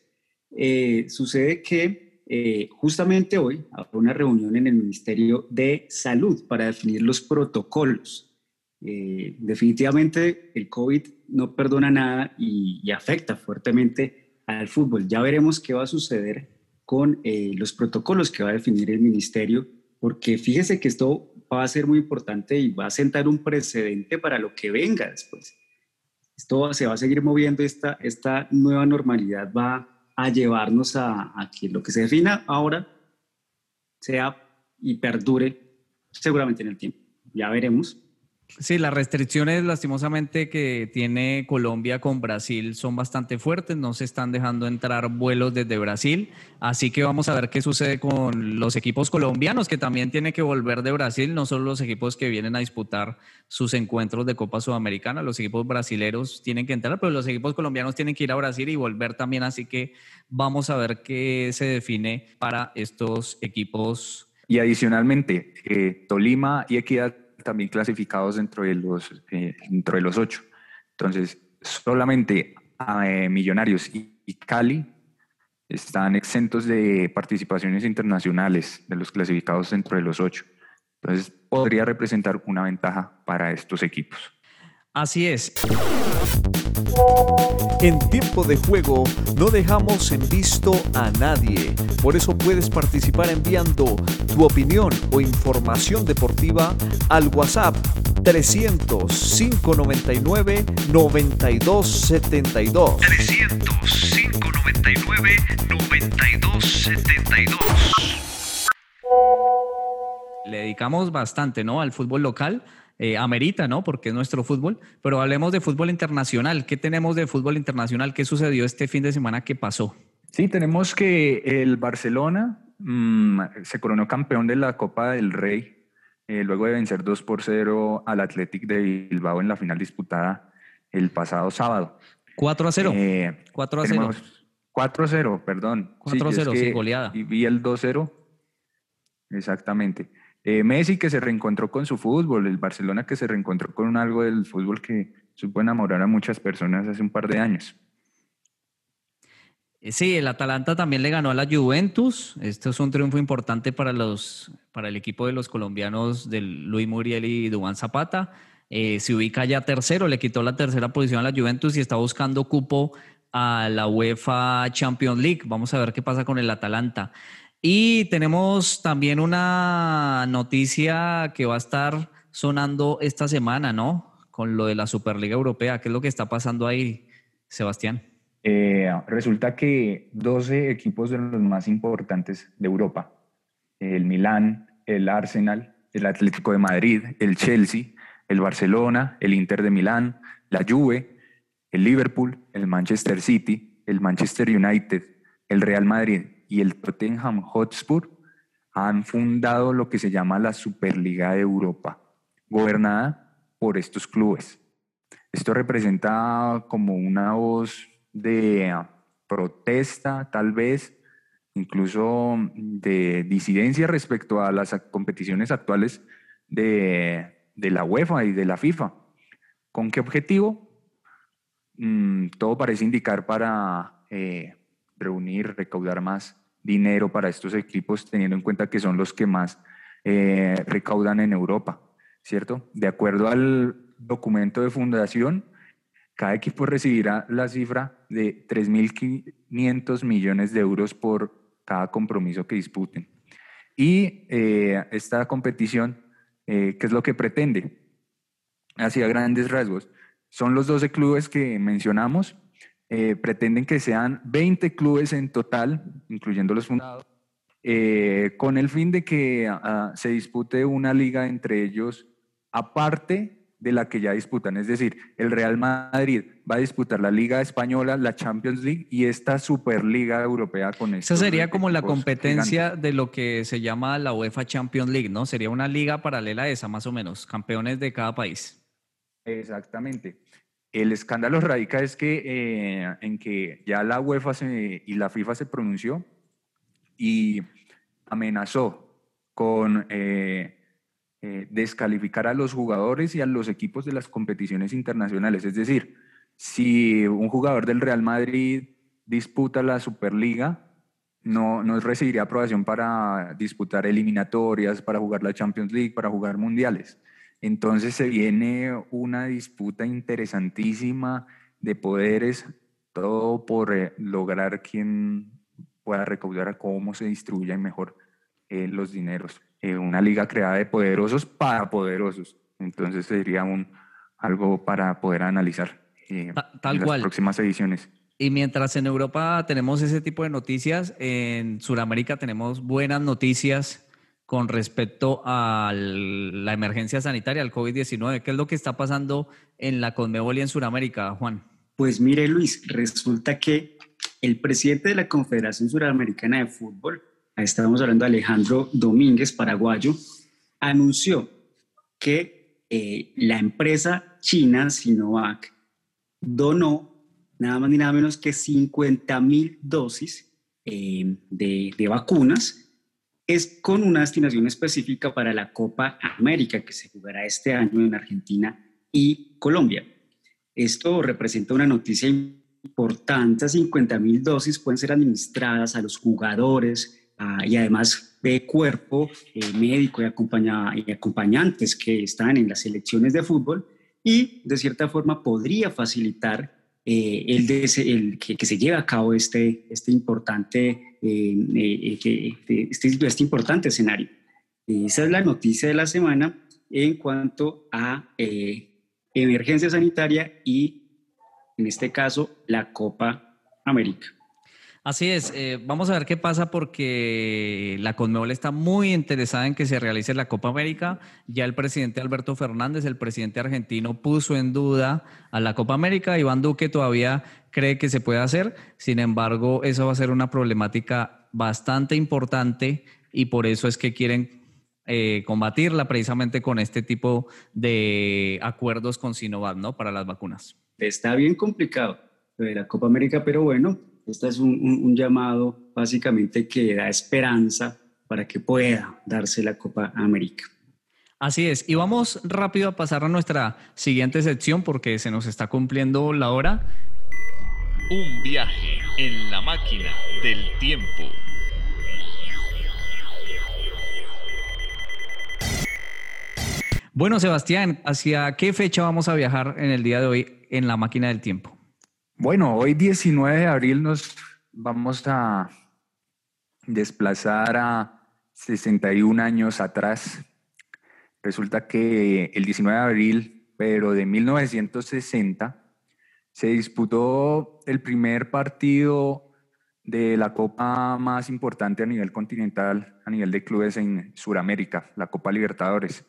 Eh, sucede que eh, justamente hoy habrá una reunión en el Ministerio de Salud para definir los protocolos. Eh, definitivamente el COVID no perdona nada y, y, afecta fuertemente al fútbol. Ya veremos qué va a suceder con los protocolos que va a definir el ministerio, porque fíjese que esto va a ser muy importante y va a sentar un precedente para lo que venga después. Esto se va a seguir moviendo, esta, esta nueva normalidad va a llevarnos a, a que lo que se defina ahora sea y perdure seguramente en el tiempo. Ya veremos. Sí, las restricciones lastimosamente que tiene Colombia con Brasil son bastante fuertes, no se están dejando entrar vuelos desde Brasil, así que vamos a ver qué sucede con los equipos colombianos que también tienen que volver de Brasil, no solo los equipos que vienen a disputar sus encuentros de Copa Sudamericana, los equipos brasileros tienen que entrar, pero los equipos colombianos tienen que ir a Brasil y volver también, así que vamos a ver qué se define para estos equipos. Y adicionalmente, eh, Tolima y Equidad también clasificados dentro de los, eh, dentro de los ocho. Entonces, solamente eh, Millonarios y, Cali están exentos de participaciones internacionales de los clasificados dentro de los ocho. Entonces, podría representar una ventaja para estos equipos. Así es. En tiempo de juego no dejamos en visto a nadie. Por eso puedes participar enviando tu opinión o información deportiva al WhatsApp 300 599 9272. 300 599 9272. Le dedicamos bastante, ¿no? Al fútbol local. Eh, amerita, ¿no? Porque es nuestro fútbol, pero hablemos de fútbol internacional. ¿Qué tenemos de fútbol internacional? ¿Qué sucedió este fin de semana que pasó? Sí, tenemos que el Barcelona mm, se coronó campeón de la Copa del Rey eh, luego de vencer 2 por 0 al Athletic de Bilbao en la final disputada el pasado sábado. 4 a 0. 4 eh, a 0. 4 a 0, perdón. 4 a 0, sí, goleada. Y vi el 2 0. Exactamente. Eh, Messi que se reencontró con su fútbol, el Barcelona que se reencontró con algo del fútbol que supo enamorar a muchas personas hace un par de años. Eh, sí, el Atalanta también le ganó a la Juventus. Esto es un triunfo importante para, los, para el equipo de los colombianos de Luis Muriel y Dubán Zapata. Eh, se ubica ya tercero, le quitó la tercera posición a la Juventus y está buscando cupo a la UEFA Champions League. Vamos a ver qué pasa con el Atalanta. Y tenemos también una noticia que va a estar sonando esta semana, ¿no? Con lo de la Superliga Europea. ¿Qué es lo que está pasando ahí, Sebastián? Eh, resulta que 12 equipos de los más importantes de Europa, el Milán, el Arsenal, el Atlético de Madrid, el Chelsea, el Barcelona, el Inter de Milán, la Juve, el Liverpool, el Manchester City, el Manchester United, el Real Madrid y el Tottenham Hotspur han fundado lo que se llama la Superliga de Europa, gobernada por estos clubes. Esto representa como una voz de protesta, tal vez, incluso de disidencia respecto a las competiciones actuales de, la UEFA y de la FIFA. ¿Con qué objetivo? Mm, todo parece indicar para eh, reunir, recaudar más dinero para estos equipos, teniendo en cuenta que son los que más eh, recaudan en Europa, ¿cierto? De acuerdo al documento de fundación, cada equipo recibirá la cifra de 3.500 millones de euros por cada compromiso que disputen. Y eh, esta competición, eh, ¿qué es lo que pretende? Hacia grandes rasgos, son los 12 clubes que mencionamos, eh, pretenden que sean 20 clubes en total, incluyendo los fundados, eh, con el fin de que ah, se dispute una liga entre ellos aparte de la que ya disputan. Es decir, el Real Madrid va a disputar la Liga Española, la Champions League y esta Superliga Europea con Esa sería como la competencia de lo que se llama la UEFA Champions League, ¿no? Sería una liga paralela a esa, más o menos, campeones de cada país. Exactamente. El escándalo radica es que, eh, en que ya la UEFA y la FIFA se pronunció y amenazó con eh, eh, descalificar a los jugadores y a los equipos de las competiciones internacionales. Es decir, si un jugador del Real Madrid disputa la Superliga, no, no recibiría aprobación para disputar eliminatorias, para jugar la Champions League, para jugar mundiales. Entonces se viene una disputa interesantísima de poderes, todo por eh, lograr quien pueda recaudar a cómo se distribuyen mejor eh, los dineros. Eh, una liga creada de poderosos para poderosos. Entonces sería un, algo para poder analizar en las próximas ediciones. Y mientras en Europa tenemos ese tipo de noticias, en Sudamérica tenemos buenas noticias con respecto a la emergencia sanitaria, al COVID-19. ¿Qué es lo que está pasando en la Conmebol y en Sudamérica, Juan? Pues mire, Luis, resulta que el presidente de la Confederación Suramericana de Fútbol, estamos hablando de Alejandro Domínguez, paraguayo, anunció que eh, la empresa china Sinovac donó nada más ni nada menos que 50 mil dosis eh, de vacunas es con una destinación específica para la Copa América que se jugará este año en Argentina y Colombia. Esto representa una noticia importante, 50 mil dosis pueden ser administradas a los jugadores y además de cuerpo eh, médico y acompañantes que están en las selecciones de fútbol y de cierta forma podría facilitar eh, el, el que, se lleve a cabo este, este, importante, eh, este, este, importante escenario. Esa es la noticia de la semana en cuanto a emergencia sanitaria y, en este caso, la Copa América. Así es, eh, vamos a ver qué pasa porque la Conmebol está muy interesada en que se realice la Copa América. Ya el presidente Alberto Fernández, el presidente argentino, puso en duda a la Copa América. Iván Duque todavía cree que se puede hacer. Sin embargo, eso va a ser una problemática bastante importante y por eso es que quieren eh, combatirla precisamente con este tipo de acuerdos con Sinovac, ¿no? Para las vacunas. Está bien complicado la Copa América, pero bueno, este es un, llamado básicamente que da esperanza para que pueda darse la Copa América. Así es, y vamos rápido a pasar a nuestra siguiente sección porque se nos está cumpliendo la hora. Un viaje en la máquina del tiempo. Bueno, Sebastián, ¿hacia qué fecha vamos a viajar en el día de hoy en la máquina del tiempo? Bueno, hoy 19 de abril nos vamos a desplazar a 61 años atrás. Resulta que el 19 de abril, pero de 1960, se disputó el primer partido de la copa más importante a nivel continental, a nivel de clubes en Sudamérica, la Copa Libertadores.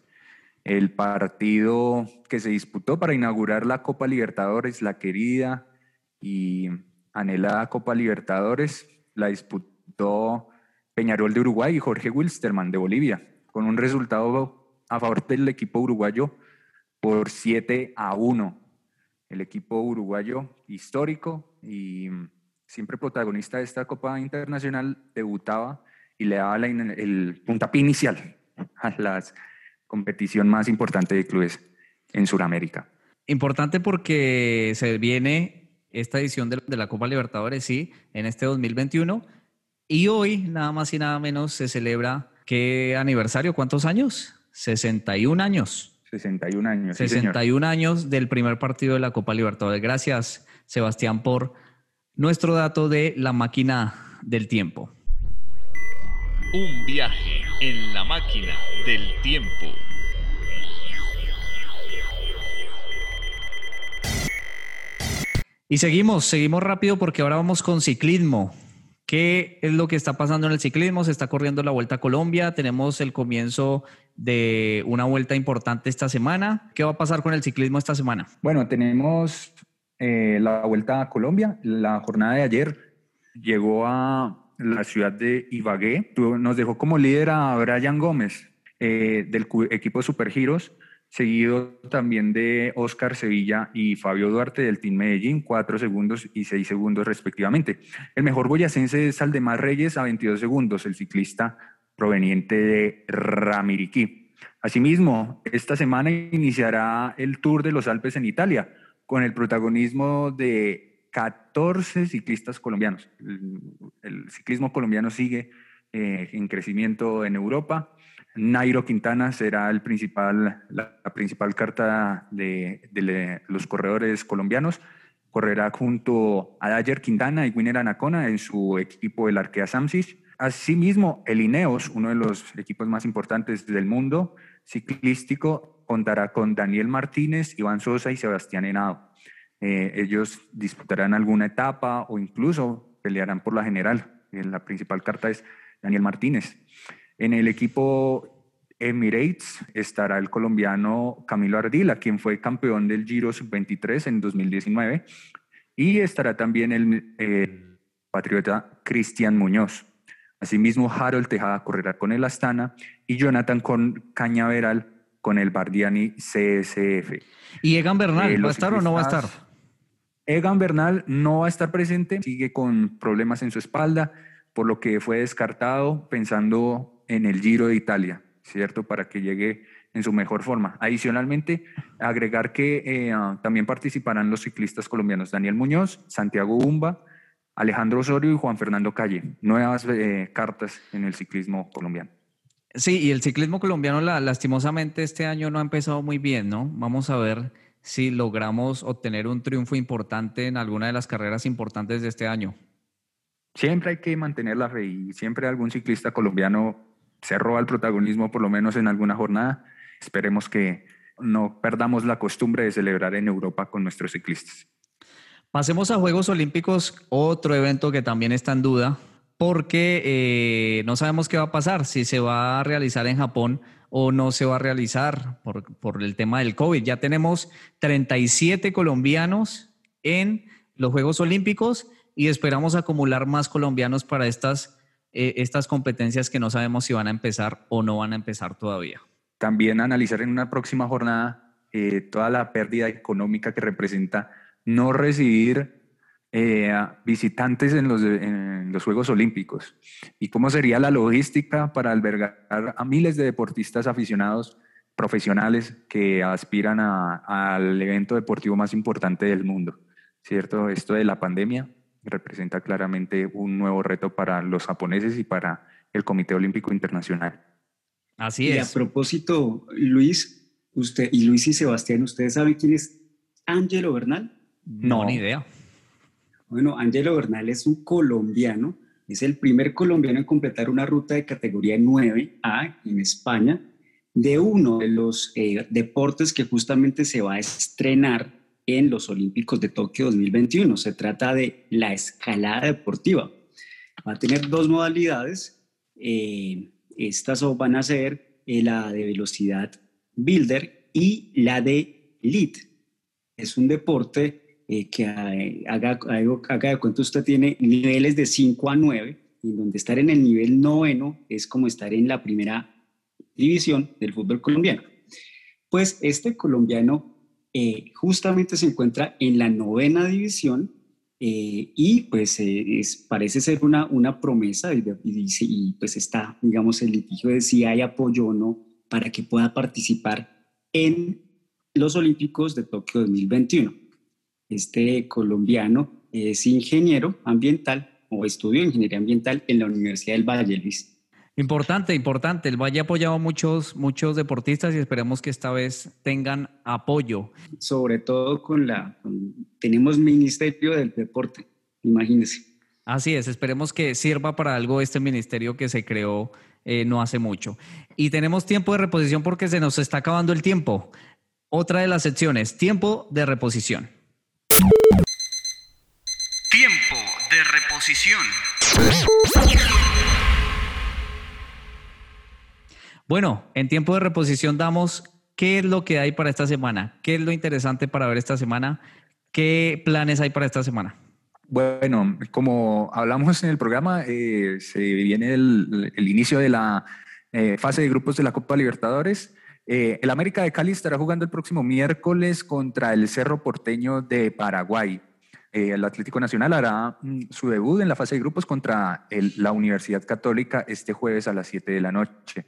El partido que se disputó para inaugurar la Copa Libertadores, la querida y anhelada Copa Libertadores la disputó Peñarol de Uruguay y Jorge Wilstermann de Bolivia, con un resultado a favor del equipo uruguayo por 7 a 1. El equipo uruguayo histórico y siempre protagonista de esta Copa Internacional debutaba y le daba el puntapié inicial a la competición más importante de clubes en Sudamérica. Importante porque se viene esta edición de, la Copa Libertadores, sí, en este 2021. Y hoy, nada más y nada menos, se celebra qué aniversario, ¿cuántos años? 61 años. 61 años. 61 años del primer partido de la Copa Libertadores. Gracias, Sebastián, por nuestro dato de la máquina del tiempo. Un viaje en la máquina del tiempo. Y seguimos, seguimos rápido porque ahora vamos con ciclismo. ¿Qué es lo que está pasando en el ciclismo? Se está corriendo la Vuelta a Colombia, tenemos el comienzo de una vuelta importante esta semana. ¿Qué va a pasar con el ciclismo esta semana? Bueno, tenemos eh, la Vuelta a Colombia. La jornada de ayer llegó a la ciudad de Ibagué. Nos dejó como líder a Brian Gómez eh, del equipo Supergiros seguido también de Oscar Sevilla y Fabio Duarte del Team Medellín, cuatro segundos y seis segundos respectivamente. El mejor boyacense es Aldemar Reyes a 22 segundos, el ciclista proveniente de Ramiriquí. Asimismo, esta semana iniciará el Tour de los Alpes en Italia, con el protagonismo de 14 ciclistas colombianos. El, ciclismo colombiano sigue eh, en crecimiento en Europa Nairo Quintana será el principal, la, principal carta de, los corredores colombianos. Correrá junto a Dayer Quintana y Winner Anacona en su equipo el Arkea Samsis. Asimismo, el Ineos, uno de los equipos más importantes del mundo ciclístico, contará con Daniel Martínez, Iván Sosa y Sebastián Henao. Eh, ellos disputarán alguna etapa o incluso pelearán por la general. Eh, la principal carta es Daniel Martínez. En el equipo Emirates estará el colombiano Camilo Ardila, quien fue campeón del Giro Sub-23 en 2019, y estará también el, patriota Cristian Muñoz. Asimismo, Harold Tejada correrá con el Astana y Jonathan con Cañaveral con el Bardiani CSF. ¿Y Egan Bernal eh, va a estar o no va a estar? Egan Bernal no va a estar presente, sigue con problemas en su espalda, por lo que fue descartado pensando en el Giro de Italia, ¿cierto? Para que llegue en su mejor forma. Adicionalmente, agregar que eh, ah, también participarán los ciclistas colombianos Daniel Muñoz, Santiago Umba, Alejandro Osorio y Juan Fernando Calle. Nuevas eh, cartas en el ciclismo colombiano. Sí, y el ciclismo colombiano lastimosamente este año no ha empezado muy bien, ¿no? Vamos a ver si logramos obtener un triunfo importante en alguna de las carreras importantes de este año. Siempre hay que mantener la fe y siempre algún ciclista colombiano se roba el protagonismo, por lo menos en alguna jornada. Esperemos que no perdamos la costumbre de celebrar en Europa con nuestros ciclistas. Pasemos a Juegos Olímpicos, otro evento que también está en duda, porque eh, no sabemos qué va a pasar, si se va a realizar en Japón o no se va a realizar por, por el tema del COVID. Ya tenemos 37 colombianos en los Juegos Olímpicos y esperamos acumular más colombianos para estas, eh, estas competencias que no sabemos si van a empezar o no van a empezar todavía. También analizar en una próxima jornada eh, toda la pérdida económica que representa no recibir eh, visitantes en los, en los, Juegos Olímpicos y cómo sería la logística para albergar a miles de deportistas aficionados profesionales que aspiran al evento deportivo más importante del mundo, ¿cierto? Esto de la pandemia representa claramente un nuevo reto para los japoneses y para el Comité Olímpico Internacional. Así es. Y a propósito, Luis, usted y Luis y Sebastián, ¿ustedes saben quién es Ángelo Bernal? No, ni idea. Bueno, Ángelo Bernal es un colombiano, es el primer colombiano en completar una ruta de categoría 9A en España de uno de los eh, deportes que justamente se va a estrenar en los Olímpicos de Tokio 2021. Se trata de la escalada deportiva. Va a tener dos modalidades. Eh, estas van a ser eh, la de velocidad builder y la de lead. Es un deporte eh, que haga, haga, de cuenta usted tiene niveles de 5 a 9, en donde estar en el nivel noveno es como estar en la primera división del fútbol colombiano. Pues este colombiano eh, justamente se encuentra en la novena división eh, y pues eh, parece ser una, una promesa y, y, pues está, digamos, el litigio de si hay apoyo o no para que pueda participar en los Olímpicos de Tokio 2021. Este colombiano es ingeniero ambiental o estudió ingeniería ambiental en la Universidad del Valle, Luis. Importante, importante. El Valle ha apoyado a muchos, muchos deportistas y esperemos que esta vez tengan apoyo. Sobre todo con la, tenemos Ministerio del Deporte, imagínense. Así es, esperemos que sirva para algo este ministerio que se creó eh, no hace mucho. Y tenemos tiempo de reposición porque se nos está acabando el tiempo. Otra de las secciones, tiempo de reposición. Tiempo de reposición. Bueno, en tiempo de reposición damos qué es lo que hay para esta semana, qué es lo interesante para ver esta semana, qué planes hay para esta semana. Bueno, como hablamos en el programa, eh, se viene el, inicio de la eh, fase de grupos de la Copa Libertadores. Eh, el América de Cali estará jugando el próximo miércoles contra el Cerro Porteño de Paraguay. el Atlético Nacional hará mm, su debut en la fase de grupos contra la Universidad Católica este jueves a las 7 de la noche.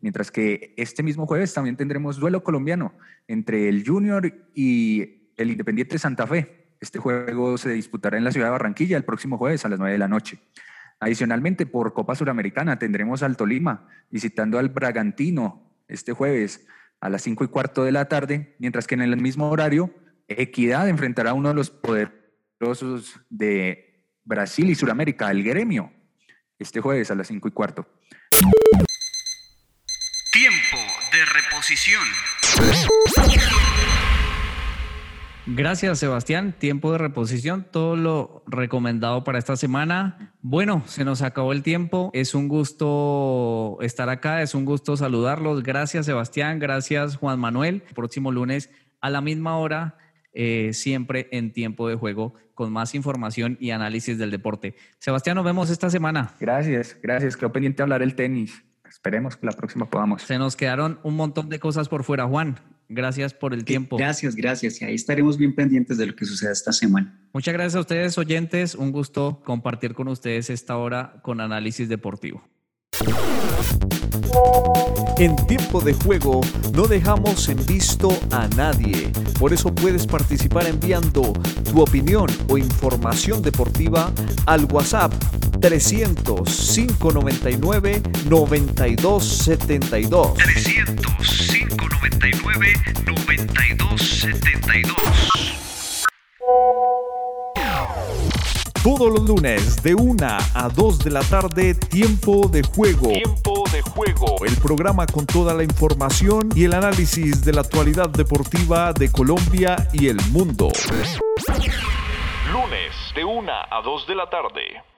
Mientras que este mismo jueves también tendremos duelo colombiano entre el Junior y el Independiente Santa Fe. Este juego se disputará en la ciudad de Barranquilla el próximo jueves a las 9 de la noche. Adicionalmente, por Copa Suramericana tendremos al Tolima visitando al Bragantino este jueves a las 5 y cuarto de la tarde, mientras que en el mismo horario, Equidad enfrentará a uno de los poderosos de Brasil y Suramérica, el Gremio, este jueves a las 5 y cuarto. Tiempo Gracias, Sebastián. Tiempo de reposición, todo lo recomendado para esta semana. Bueno, se nos acabó el tiempo. Es un gusto estar acá, es un gusto saludarlos. Gracias, Sebastián. Gracias, Juan Manuel. próximo lunes a la misma hora, eh, siempre en tiempo de juego, con más información y análisis del deporte. Sebastián, nos vemos esta semana. Gracias, gracias. Quedó pendiente hablar el tenis esperemos que la próxima podamos. Se nos quedaron un montón de cosas por fuera, Juan. Gracias por el tiempo. Gracias, gracias. Y ahí estaremos bien pendientes de lo que suceda esta semana. Muchas gracias a ustedes, oyentes. Un gusto compartir con ustedes esta hora con análisis deportivo. En tiempo de juego no dejamos en visto a nadie. Por eso puedes participar enviando tu opinión o información deportiva al WhatsApp 300 599 9272. 300 599 99 92 72. Todos los lunes de 1 a 2 de la tarde, tiempo de juego. Tiempo de juego. El programa con toda la información y el análisis de la actualidad deportiva de Colombia y el mundo. Lunes de 1 a 2 de la tarde.